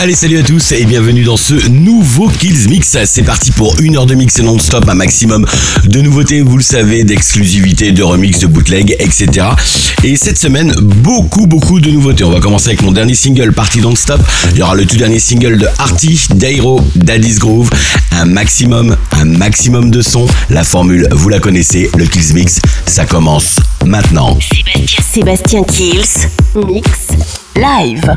Allez, salut à tous et bienvenue dans ce nouveau Kills Mix. C'est parti pour une heure de mix non-stop, un maximum de nouveautés, vous le savez, d'exclusivité, de remix, de bootleg, etc. Et cette semaine, beaucoup, beaucoup de nouveautés. On va commencer avec mon dernier single, Party non Stop. Il y aura le tout dernier single de Artie, Dairo, Daddy's Groove. Un maximum, un maximum de sons. La formule, vous la connaissez, le Kills Mix, ça commence maintenant. Sébastien Kills, Mix, Live.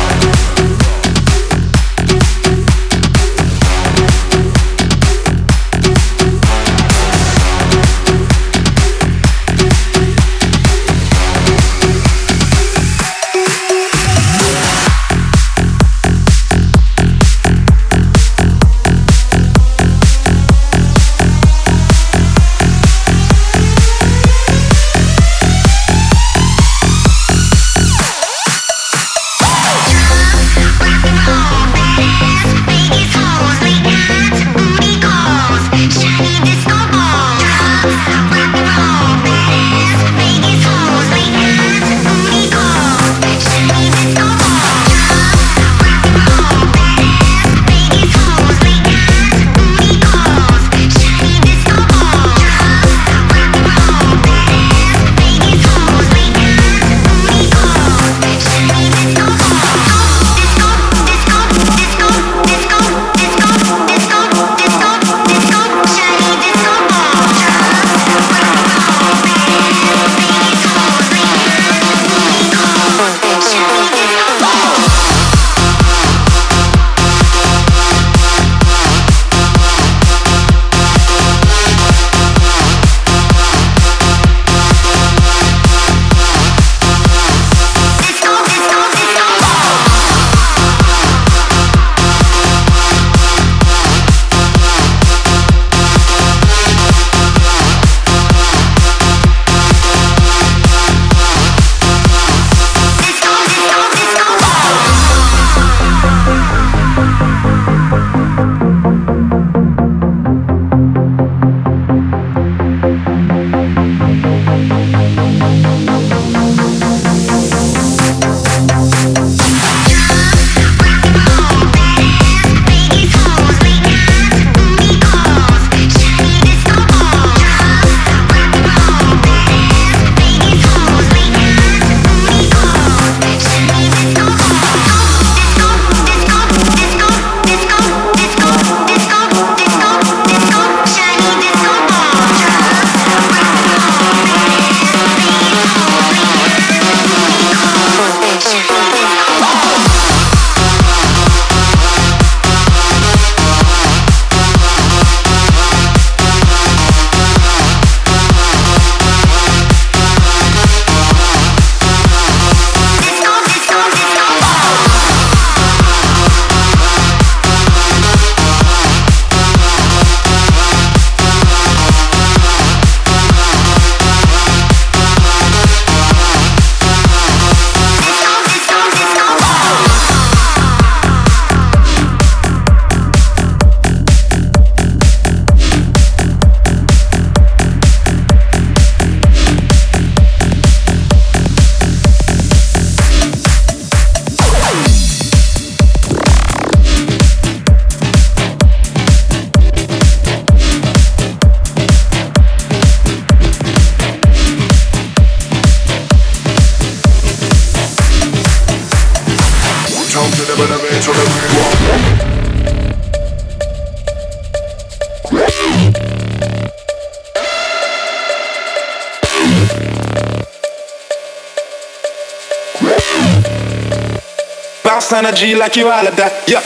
energy like you all of that. Yeah.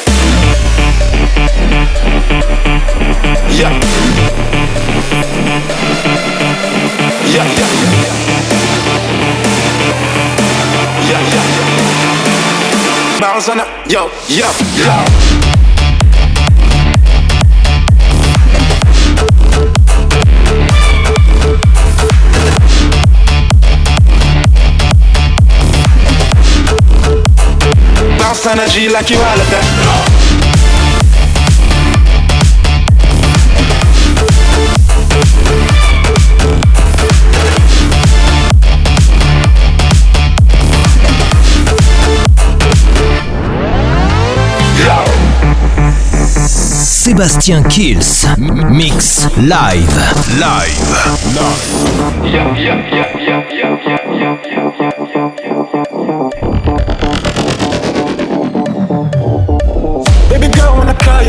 Yeah. Yeah, yeah. Yeah, yeah. Bounce on up, yo, Yeah. Yeah. Sébastien Kills Mix Live Live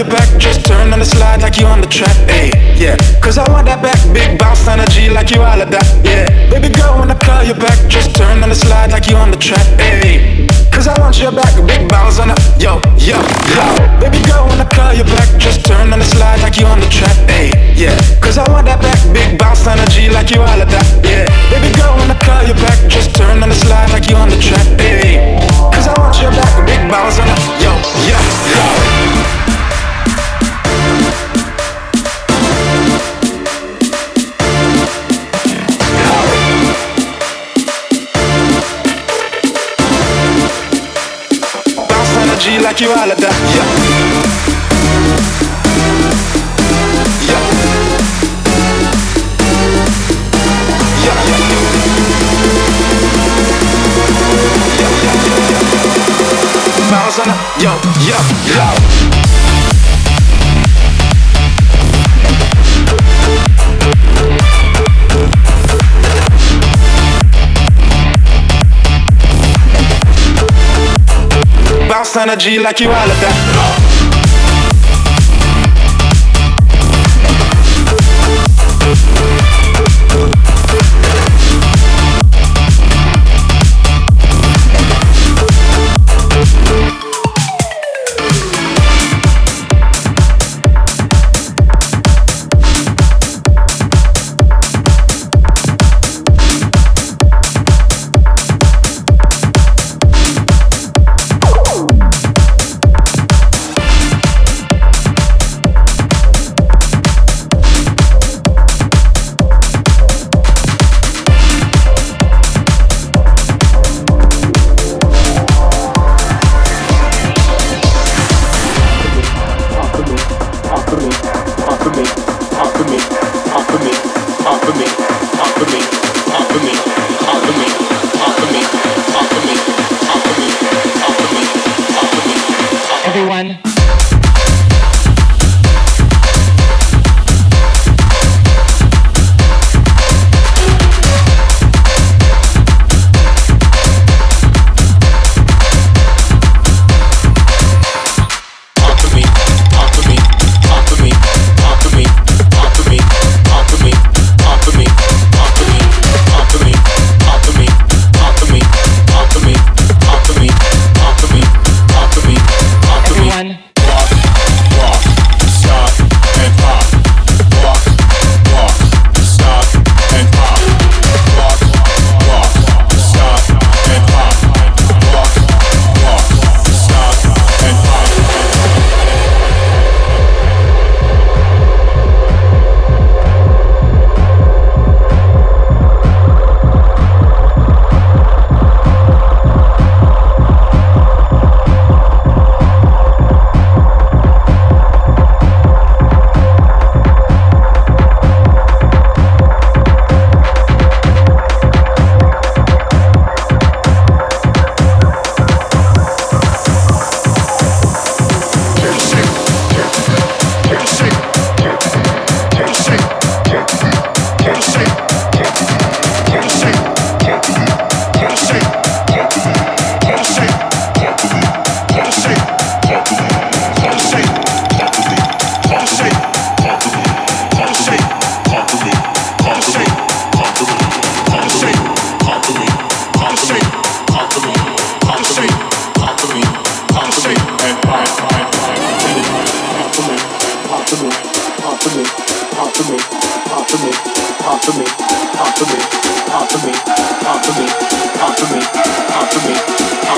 back, just turn on the slide like you on the track, ayy, yeah. Cause I want that back, big bounce energy like you all of that, yeah. Baby girl, when I call you back, just turn on the slide like you on the track, ayy. Cause I want your back, big bounce on the, yo, yo, yo. Baby girl, when I call you back, just turn on the slide like you on the track, ayy, yeah. Cause I want that back, big bounce energy like you all of that, yeah. Baby girl, when I call you back, just turn on the slide like you on the track, ayy. like you all of that.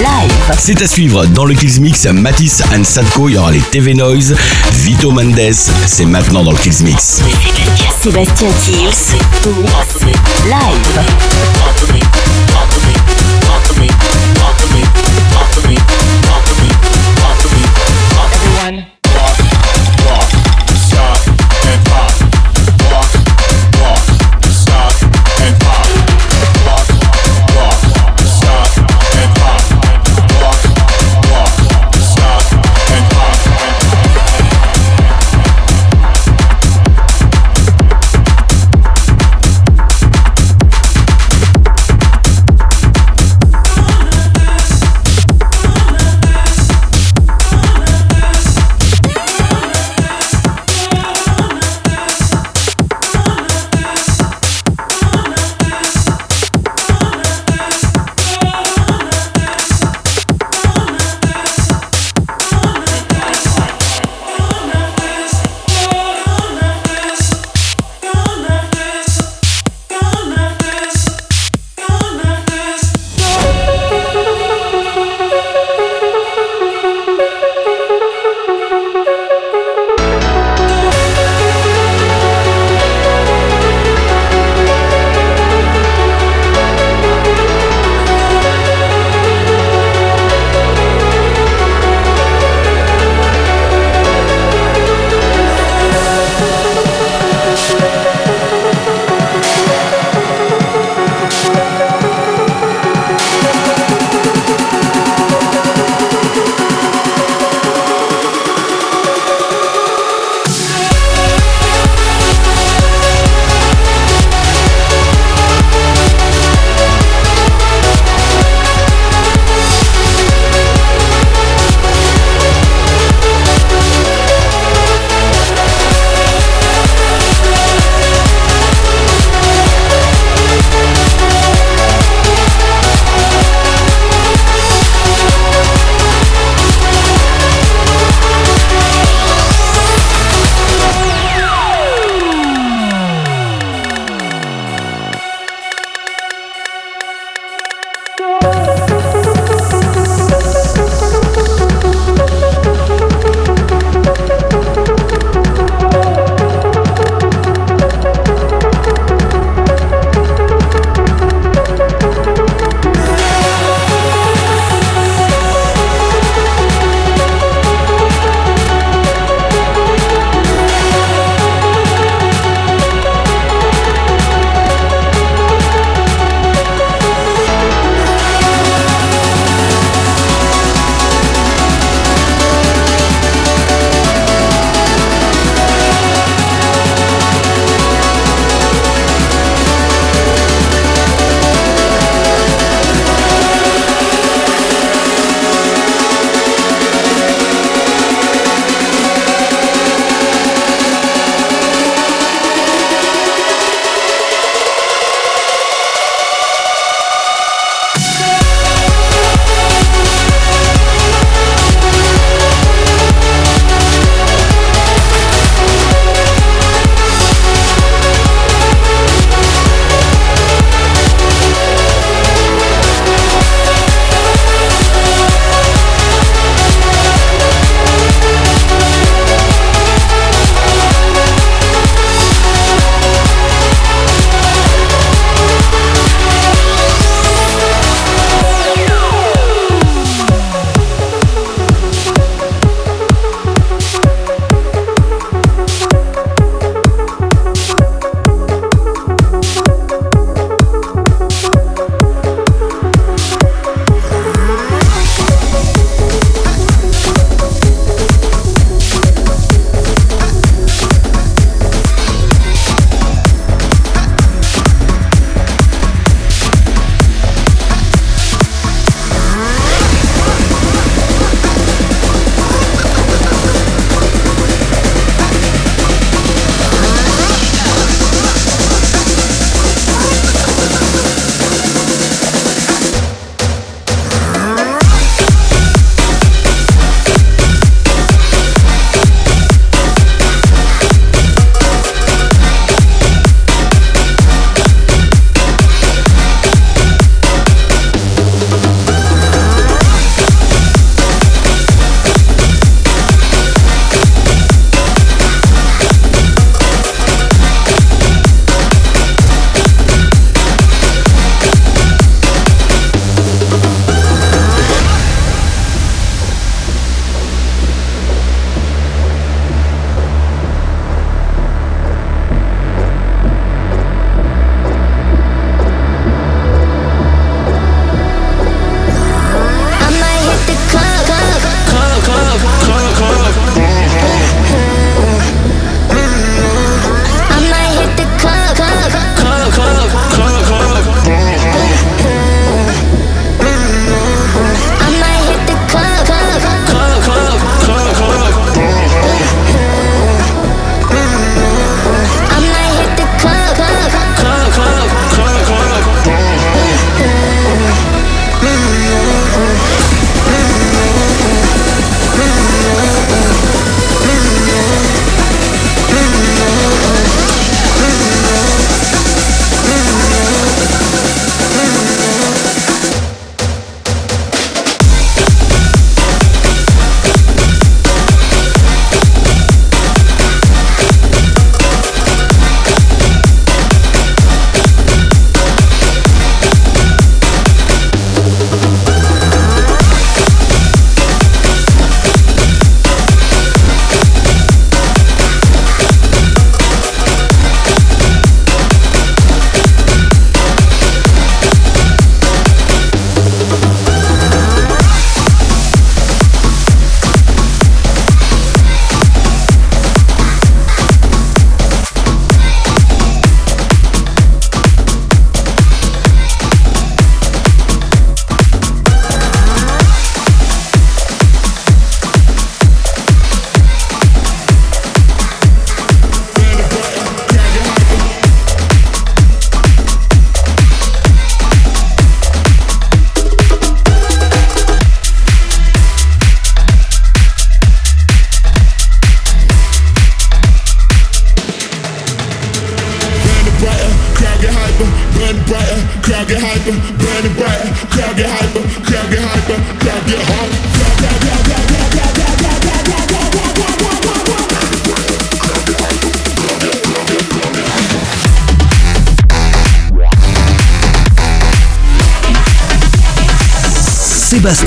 live. C'est à suivre dans le Kills Mix. Matisse and Sadko, il y aura les TV Noise. Vito Mendes, c'est maintenant dans le Kills Mix. Sébastien Kills, live.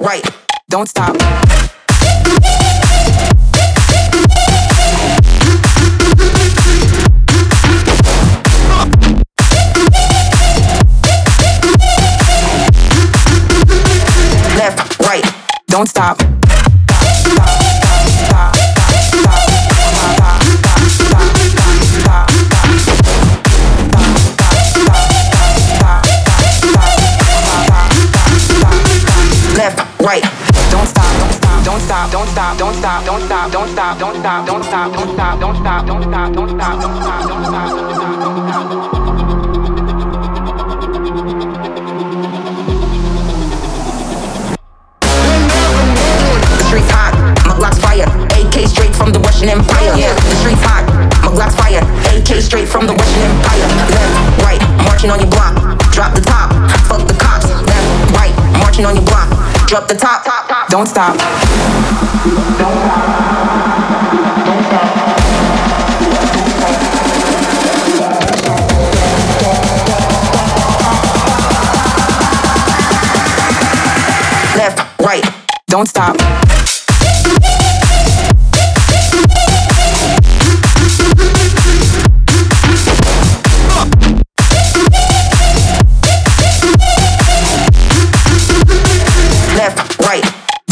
right, do don't stop. Left, right, don't stop. don't stop, don't stop, don't stop, don't stop, don't stop, don't stop, don't stop, don't stop, don't stop, don't stop, don't stop, don't stop, don't stop. Streets hot, my Glock's fire. AK straight from the Russian Empire. The streets hot, my Glock's fire. AK straight from the Russian Empire. Left, right, marching on your block. Drop the top, fuck the cops. Left, right, marching on your block drop the top, top, top. Don't stop. Don't stop. Left, right, don't stop.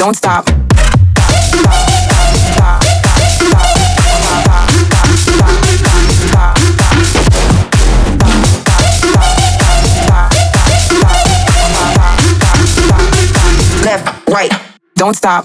don't stop. Left, right, don't stop.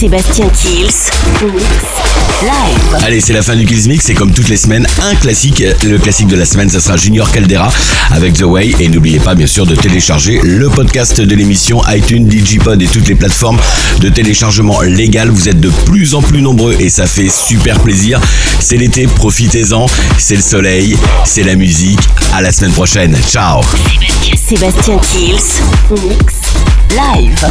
Sébastien Kills live. Allez, c'est la fin du Kills Mix. C'est comme toutes les semaines, un classique. Le classique de la semaine, ça sera Junior Caldera avec The Way. Et n'oubliez pas, bien sûr, de télécharger le podcast de l'émission iTunes, Digipod et toutes les plateformes de téléchargement légal. Vous êtes de plus en plus nombreux et ça fait super plaisir. C'est l'été, profitez-en. C'est le soleil, c'est la musique. À la semaine prochaine. Ciao. Sébastien, Kills live.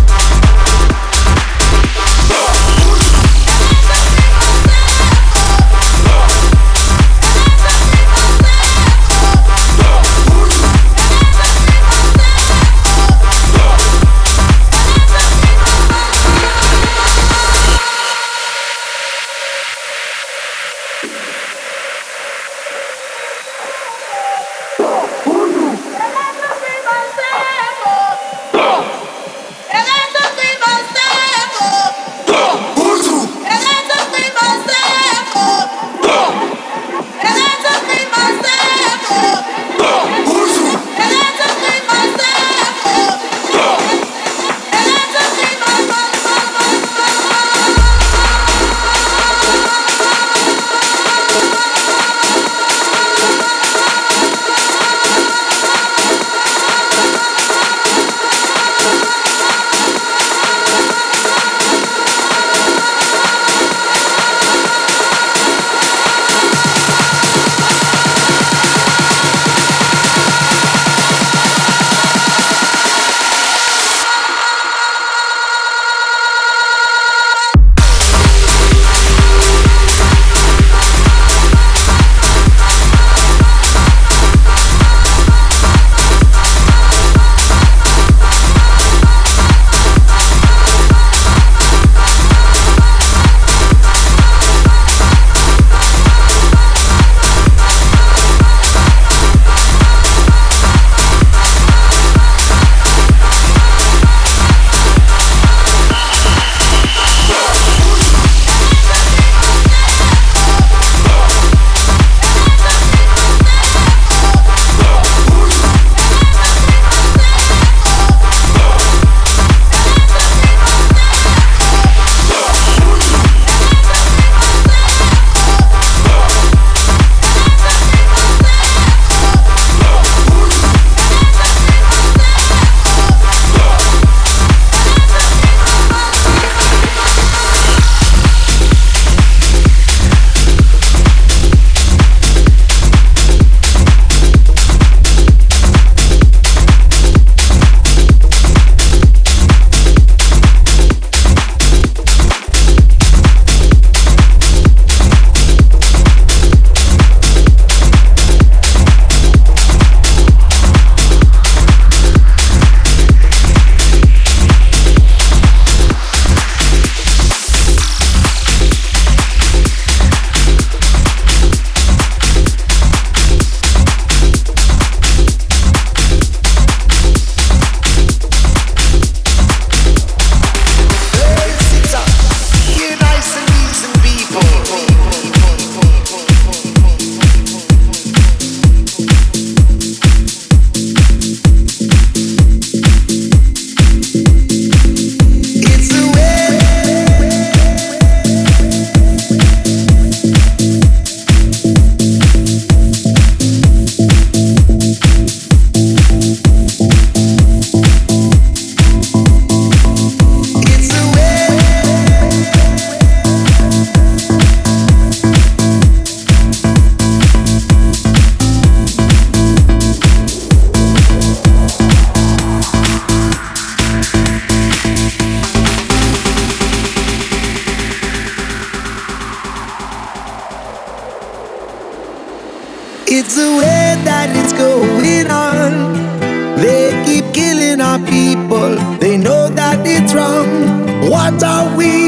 what we?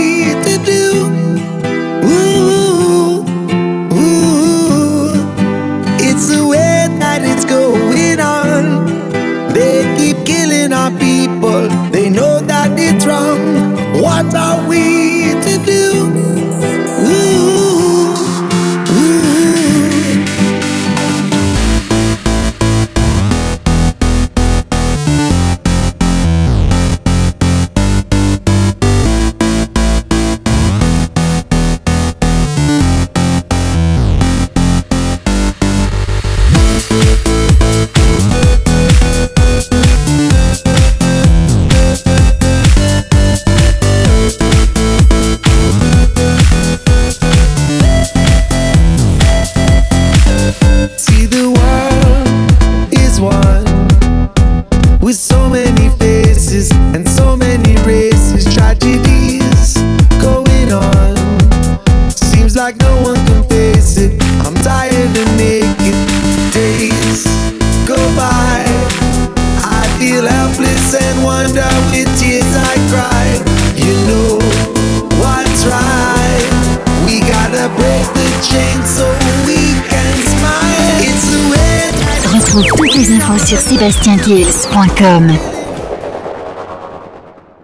Deals.com